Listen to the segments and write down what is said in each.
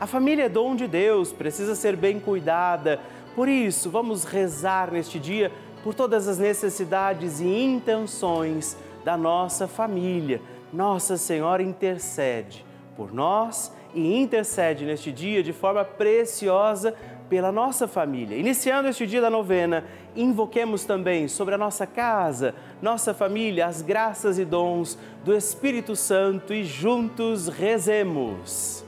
A família é dom de Deus, precisa ser bem cuidada. Por isso, vamos rezar neste dia por todas as necessidades e intenções da nossa família. Nossa Senhora intercede por nós e intercede neste dia de forma preciosa pela nossa família. Iniciando este dia da novena, invoquemos também sobre a nossa casa, nossa família, as graças e dons do Espírito Santo e juntos rezemos.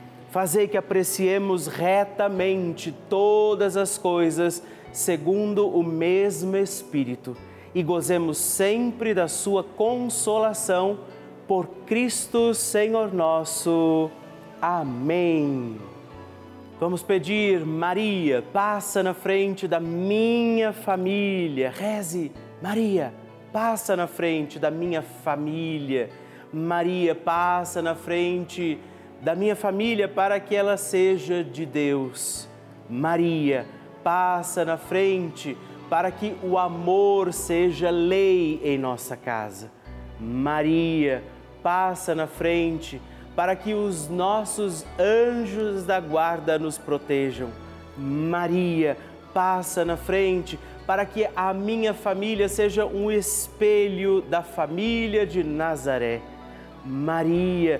fazei que apreciemos retamente todas as coisas segundo o mesmo Espírito e gozemos sempre da sua consolação por Cristo Senhor nosso. Amém. Vamos pedir, Maria, passa na frente da minha família. Reze, Maria, passa na frente da minha família. Maria, passa na frente da minha família para que ela seja de Deus. Maria, passa na frente para que o amor seja lei em nossa casa. Maria, passa na frente para que os nossos anjos da guarda nos protejam. Maria, passa na frente para que a minha família seja um espelho da família de Nazaré. Maria,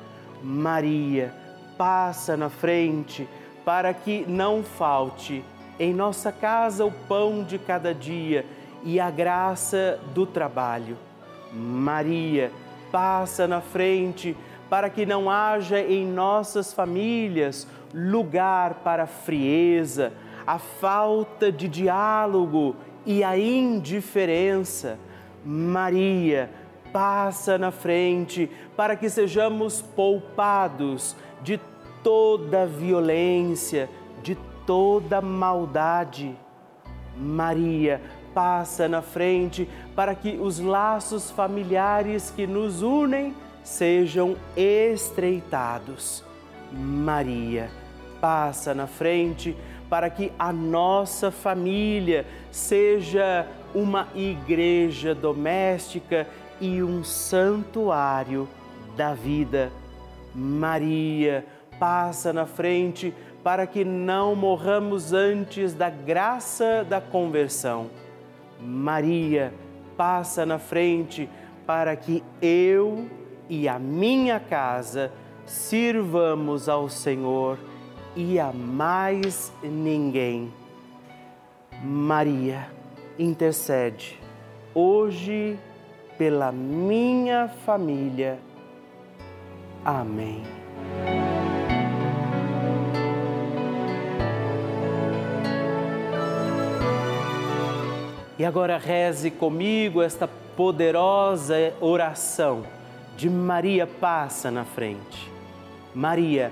Maria, passa na frente para que não falte em nossa casa o pão de cada dia e a graça do trabalho. Maria, passa na frente para que não haja em nossas famílias lugar para a frieza, a falta de diálogo e a indiferença. Maria, passa na frente para que sejamos poupados de toda violência, de toda maldade. Maria, passa na frente para que os laços familiares que nos unem sejam estreitados. Maria, passa na frente para que a nossa família seja uma igreja doméstica e um santuário da vida. Maria, passa na frente para que não morramos antes da graça da conversão. Maria, passa na frente para que eu e a minha casa sirvamos ao Senhor e a mais ninguém. Maria, intercede hoje pela minha família. Amém. E agora reze comigo esta poderosa oração de Maria passa na frente. Maria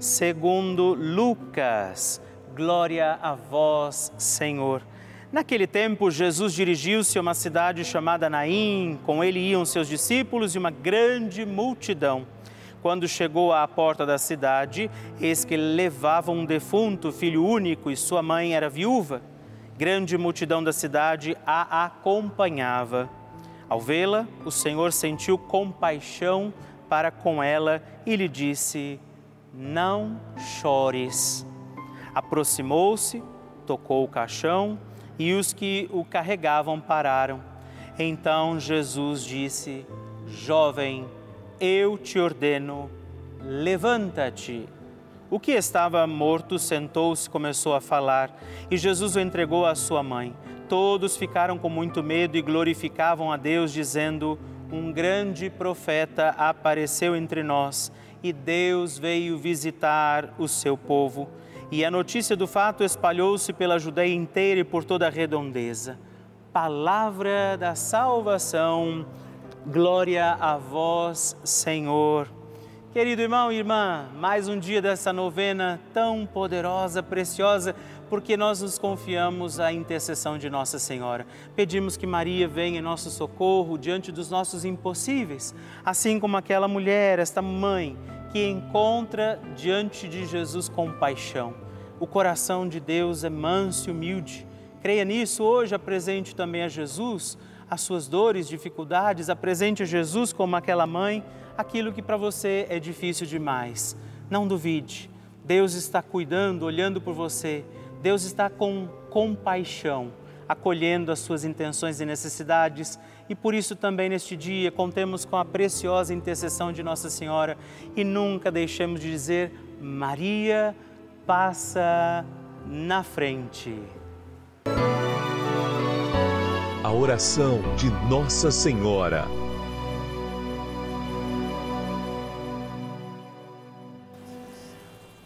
segundo Lucas. Glória a vós, Senhor. Naquele tempo, Jesus dirigiu-se a uma cidade chamada Naim. Com ele iam seus discípulos e uma grande multidão. Quando chegou à porta da cidade, eis que levava um defunto, filho único, e sua mãe era viúva grande multidão da cidade a acompanhava. Ao vê-la, o Senhor sentiu compaixão para com ela e lhe disse: Não chores. Aproximou-se, tocou o caixão e os que o carregavam pararam. Então Jesus disse: Jovem, eu te ordeno, levanta-te. O que estava morto sentou-se e começou a falar, e Jesus o entregou à sua mãe. Todos ficaram com muito medo e glorificavam a Deus, dizendo: Um grande profeta apareceu entre nós, e Deus veio visitar o seu povo. E a notícia do fato espalhou-se pela Judéia inteira e por toda a redondeza. Palavra da salvação, glória a vós, Senhor. Querido irmão e irmã, mais um dia dessa novena tão poderosa, preciosa, porque nós nos confiamos à intercessão de Nossa Senhora. Pedimos que Maria venha em nosso socorro diante dos nossos impossíveis, assim como aquela mulher, esta mãe, que encontra diante de Jesus compaixão. O coração de Deus é manso e humilde. Creia nisso, hoje apresente também a Jesus as suas dores, dificuldades, apresente a Jesus como aquela mãe aquilo que para você é difícil demais. Não duvide, Deus está cuidando, olhando por você, Deus está com compaixão, acolhendo as suas intenções e necessidades e por isso também neste dia contemos com a preciosa intercessão de Nossa Senhora e nunca deixemos de dizer: Maria passa na frente. A oração de Nossa Senhora.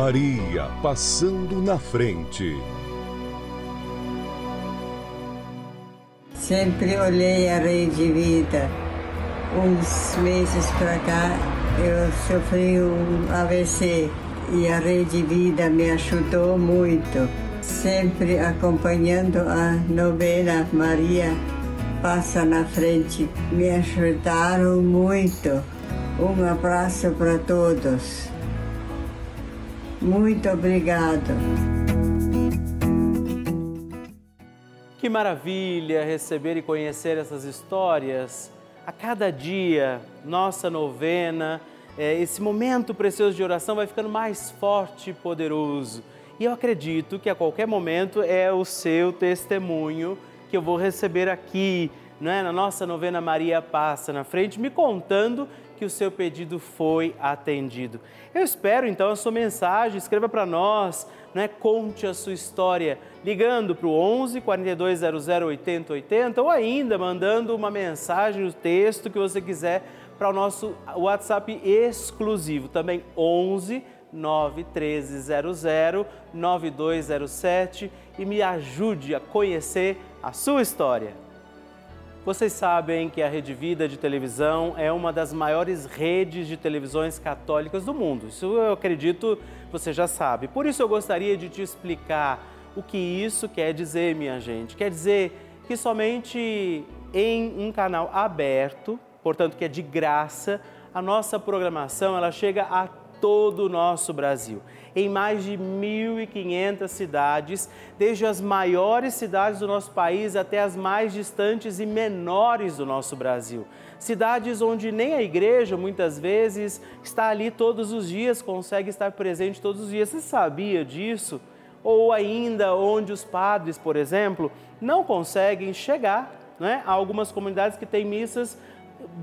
Maria passando na frente. Sempre olhei a rede vida. Uns meses para cá eu sofri um AVC e a rede vida me ajudou muito. Sempre acompanhando a novena Maria passa na frente. Me ajudaram muito. Um abraço para todos. Muito obrigado. Que maravilha receber e conhecer essas histórias. A cada dia, nossa novena, é, esse momento precioso de oração vai ficando mais forte e poderoso. E eu acredito que a qualquer momento é o seu testemunho que eu vou receber aqui, não é? na nossa novena Maria Passa na frente, me contando que o seu pedido foi atendido. Eu espero então a sua mensagem, escreva para nós, né? conte a sua história, ligando para o 11 4200 80 80 ou ainda mandando uma mensagem, o um texto que você quiser para o nosso WhatsApp exclusivo, também 11 91300 9207 e me ajude a conhecer a sua história. Vocês sabem que a Rede Vida de televisão é uma das maiores redes de televisões católicas do mundo. Isso eu acredito você já sabe. Por isso eu gostaria de te explicar o que isso quer dizer, minha gente. Quer dizer que somente em um canal aberto, portanto que é de graça, a nossa programação ela chega a todo o nosso Brasil em mais de 1.500 cidades, desde as maiores cidades do nosso país até as mais distantes e menores do nosso Brasil. Cidades onde nem a igreja muitas vezes está ali todos os dias, consegue estar presente todos os dias. Você sabia disso? Ou ainda onde os padres, por exemplo, não conseguem chegar né, algumas comunidades que têm missas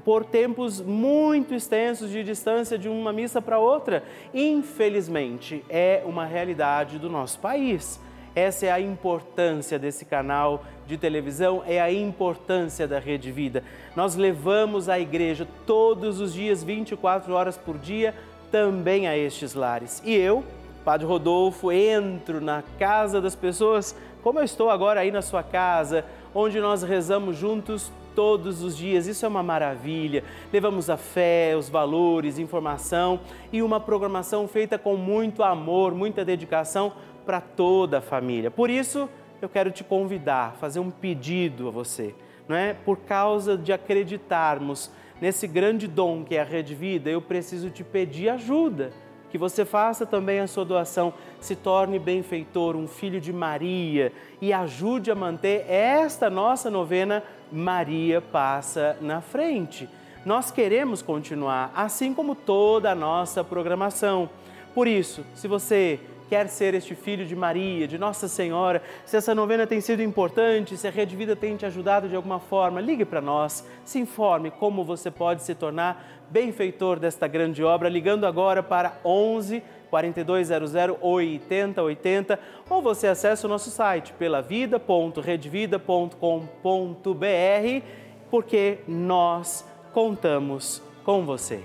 por tempos muito extensos de distância de uma missa para outra. Infelizmente, é uma realidade do nosso país. Essa é a importância desse canal de televisão, é a importância da Rede Vida. Nós levamos a igreja todos os dias, 24 horas por dia, também a estes lares. E eu, Padre Rodolfo, entro na casa das pessoas, como eu estou agora aí na sua casa, onde nós rezamos juntos todos os dias. Isso é uma maravilha. Levamos a fé, os valores, informação e uma programação feita com muito amor, muita dedicação para toda a família. Por isso, eu quero te convidar, fazer um pedido a você, não é? Por causa de acreditarmos nesse grande dom que é a Rede Vida, eu preciso te pedir ajuda que você faça também a sua doação, se torne benfeitor, um filho de Maria e ajude a manter esta nossa novena Maria passa na frente. Nós queremos continuar, assim como toda a nossa programação. Por isso, se você quer ser este filho de Maria, de Nossa Senhora, se essa novena tem sido importante, se a Rede Vida tem te ajudado de alguma forma, ligue para nós, se informe como você pode se tornar benfeitor desta grande obra, ligando agora para 11 4200 8080 ou você acessa o nosso site pelavida.redvida.com.br porque nós contamos com você.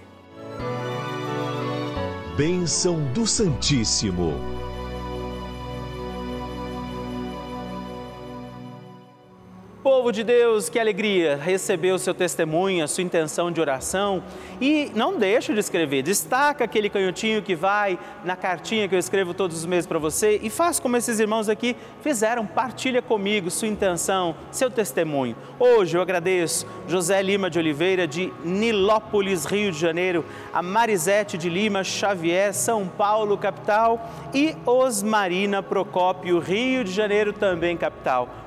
Bênção do Santíssimo. Povo de Deus, que alegria receber o seu testemunho, a sua intenção de oração. E não deixe de escrever, destaca aquele canhotinho que vai na cartinha que eu escrevo todos os meses para você e faz como esses irmãos aqui fizeram, partilha comigo sua intenção, seu testemunho. Hoje eu agradeço José Lima de Oliveira, de Nilópolis, Rio de Janeiro, a Marisete de Lima Xavier, São Paulo, capital, e Osmarina Procópio, Rio de Janeiro, também capital.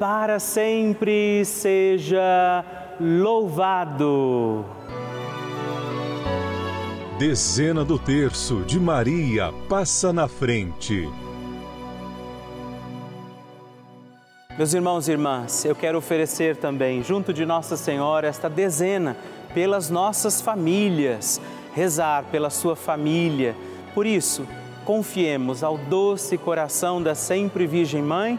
para sempre seja louvado. Dezena do terço de Maria passa na frente. Meus irmãos e irmãs, eu quero oferecer também, junto de Nossa Senhora, esta dezena pelas nossas famílias, rezar pela sua família. Por isso, confiemos ao doce coração da sempre Virgem Mãe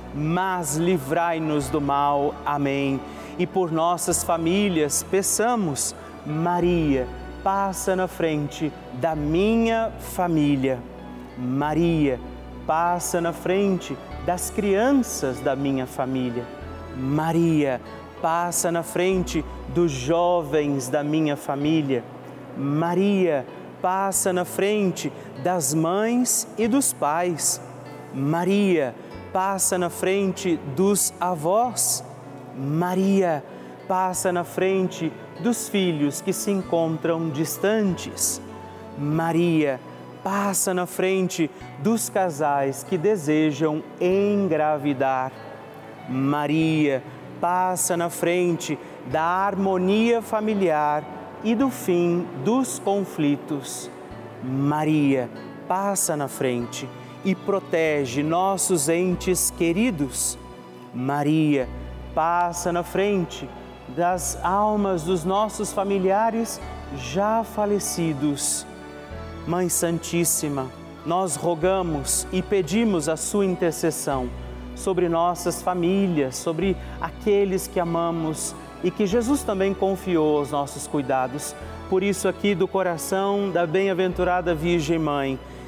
mas livrai-nos do mal. Amém e por nossas famílias, peçamos, Maria, passa na frente da minha família. Maria, passa na frente das crianças da minha família. Maria, passa na frente dos jovens da minha família. Maria, passa na frente das mães e dos pais. Maria, passa na frente dos avós. Maria passa na frente dos filhos que se encontram distantes. Maria passa na frente dos casais que desejam engravidar. Maria passa na frente da harmonia familiar e do fim dos conflitos. Maria passa na frente e protege nossos entes queridos. Maria passa na frente das almas dos nossos familiares já falecidos. Mãe Santíssima, nós rogamos e pedimos a sua intercessão sobre nossas famílias, sobre aqueles que amamos e que Jesus também confiou aos nossos cuidados. Por isso, aqui do coração da bem-aventurada Virgem Mãe,